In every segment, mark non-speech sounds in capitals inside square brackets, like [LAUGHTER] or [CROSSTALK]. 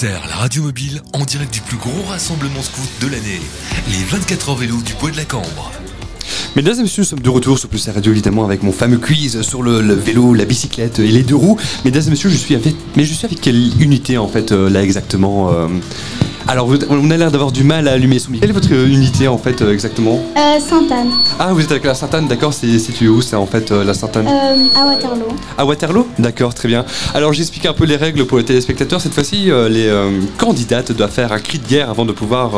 La radio mobile, en direct du plus gros rassemblement scout de l'année. Les 24 heures vélo du Bois de la Cambre. Mesdames et messieurs, nous sommes de retour sur Pulsar Radio évidemment avec mon fameux quiz sur le, le vélo, la bicyclette et les deux roues. Mesdames et messieurs, je suis avec, mais je suis avec quelle unité en fait euh, là exactement euh Alors vous- on a l'air d'avoir du mal à allumer son micro. Quelle est votre euh, unité en fait euh, exactement Euh, Sainte-Anne, Ah vous êtes avec la Sainte-Anne, d'accord, c'est situé où c'est en fait euh, la Sainte-Anne euh, à Waterloo. À Waterloo D'accord, très bien. Alors j'explique un peu les règles pour les téléspectateurs. Cette fois-ci, les candidates doivent faire un cri de guerre avant de pouvoir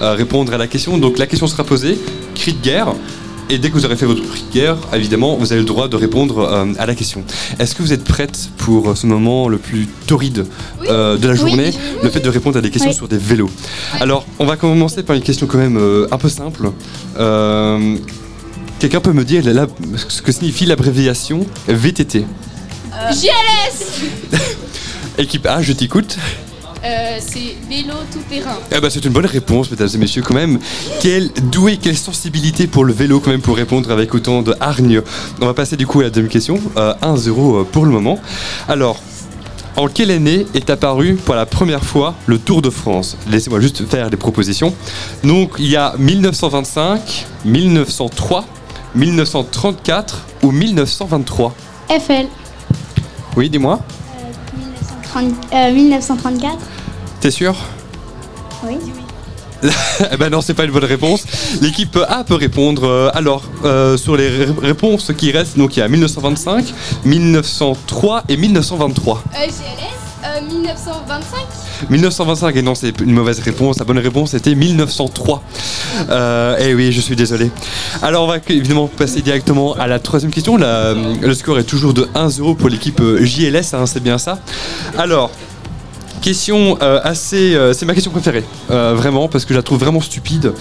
répondre à la question. Donc la question sera posée, cri de guerre. Et dès que vous aurez fait votre guerre, évidemment, vous avez le droit de répondre euh, à la question. Est-ce que vous êtes prête pour ce moment le plus torride euh, de la Oui. journée, le fait de répondre à des questions Oui. sur des vélos? Alors, on va commencer par une question quand même euh, un peu simple. Euh, Quelqu'un peut me dire la- la- ce que signifie l'abréviation VTT JLS [LAUGHS] Équipe A, je t'écoute. Euh, C'est vélo tout terrain. Eh ben, c'est une bonne réponse, mesdames et messieurs, quand même. Quelle douée, quelle sensibilité pour le vélo, quand même, pour répondre avec autant de hargne. On va passer du coup à la deuxième question. Euh, 1-0 pour le moment. Alors, en quelle année est apparu pour la première fois le Tour de France? Laissez-moi juste faire des propositions. Donc, il y a 1925, 1903, 1934 ou 1923 FL, Oui, dis-moi. 1930, euh, 1934. T'es sûr? Oui. [LAUGHS] Eh ben non, c'est pas une bonne réponse. L'équipe A peut répondre. euh, alors, euh, sur les ré- réponses qui restent, donc il y a 1925, 1903 et 1923. Euh, GLS euh, 1925 1925, et non, c'est une mauvaise réponse. La bonne réponse était 1903. Euh, eh oui, je suis désolé. Alors, on va évidemment passer directement à la troisième question. La- le score est toujours de 1-0 pour l'équipe euh, JLS, hein, c'est bien ça? Alors. Question euh, assez. euh, c'est ma question préférée, euh, vraiment, parce que je la trouve vraiment stupide.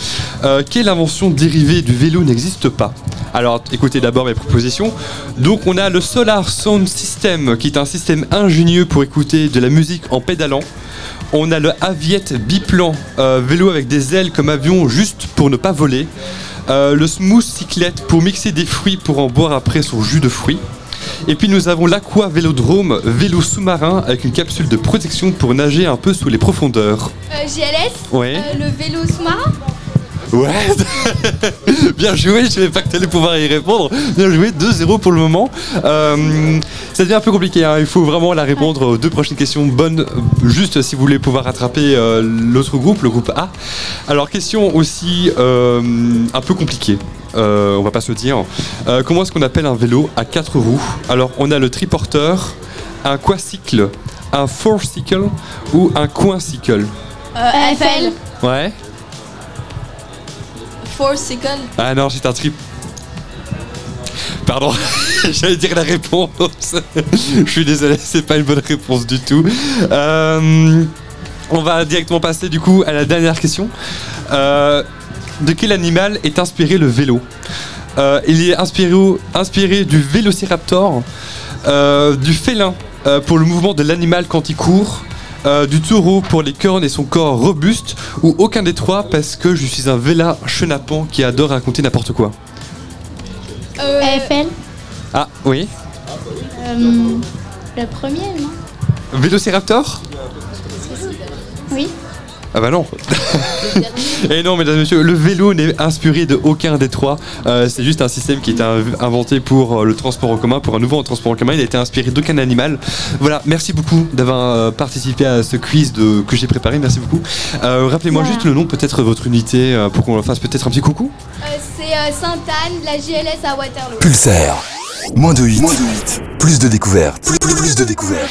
Quelle invention dérivée du vélo n'existe pas? Alors, écoutez d'abord mes propositions. Donc, on a le Solar Sound System, qui est un système ingénieux pour écouter de la musique en pédalant. On a le Aviette biplan, vélo avec des ailes comme avion, juste pour ne pas voler. Le Smooth Cyclette pour mixer des fruits pour en boire après son jus de fruits. Et puis nous avons l'Aqua Vélodrome, vélo sous-marin avec une capsule de protection pour nager un peu sous les profondeurs. euh, GLS Ouais. euh, Le vélo sous-marin Ouais. [LAUGHS] Bien joué, je savais pas que tu allais pouvoir y répondre. Bien joué, 2-0 pour le moment. Euh, ça devient un peu compliqué, hein. il faut vraiment la répondre aux deux prochaines questions bonnes, euh, juste si vous voulez pouvoir rattraper euh, l'autre groupe, le groupe A. Alors, question aussi euh, un peu compliquée. Euh, on va pas se dire. Euh, comment est-ce qu'on appelle un vélo à quatre roues Alors, on a le triporteur, un quacycle, un fourcycle ou un coincycle. euh, FL Ouais. Four Cycle Ah non, c'est un trip. Pardon, [LAUGHS] j'allais dire la réponse. [LAUGHS] Je suis désolé, c'est pas une bonne réponse du tout. Euh, on va directement passer du coup à la dernière question. Euh, de quel animal est inspiré le vélo. Euh, Il est inspiré, du vélociraptor, euh, du félin euh, pour le mouvement de l'animal quand il court, du taureau pour les cornes et son corps robuste, ou aucun des trois parce que je suis un vélin chenapan qui adore raconter n'importe quoi. euh, FL, Ah oui. Euh, le premier, non? Vélociraptor? Oui. Ah bah non [LAUGHS] Et non, mesdames et messieurs, le vélo n'est inspiré de aucun des trois. Euh, c'est juste un système qui a été inv- inventé pour euh, le transport en commun, pour un nouveau transport en commun. Il a été inspiré d'aucun animal. Voilà, merci beaucoup d'avoir euh, participé à ce quiz de, que j'ai préparé. Merci beaucoup. Euh, Rappelez-moi Voilà. juste le nom, peut-être votre unité, pour qu'on fasse peut-être un petit coucou. euh, C'est euh, Sainte-Anne, la JLS à Waterloo. Pulsar. Moins de 8. Plus de découvertes. Plus, plus, plus de découvertes.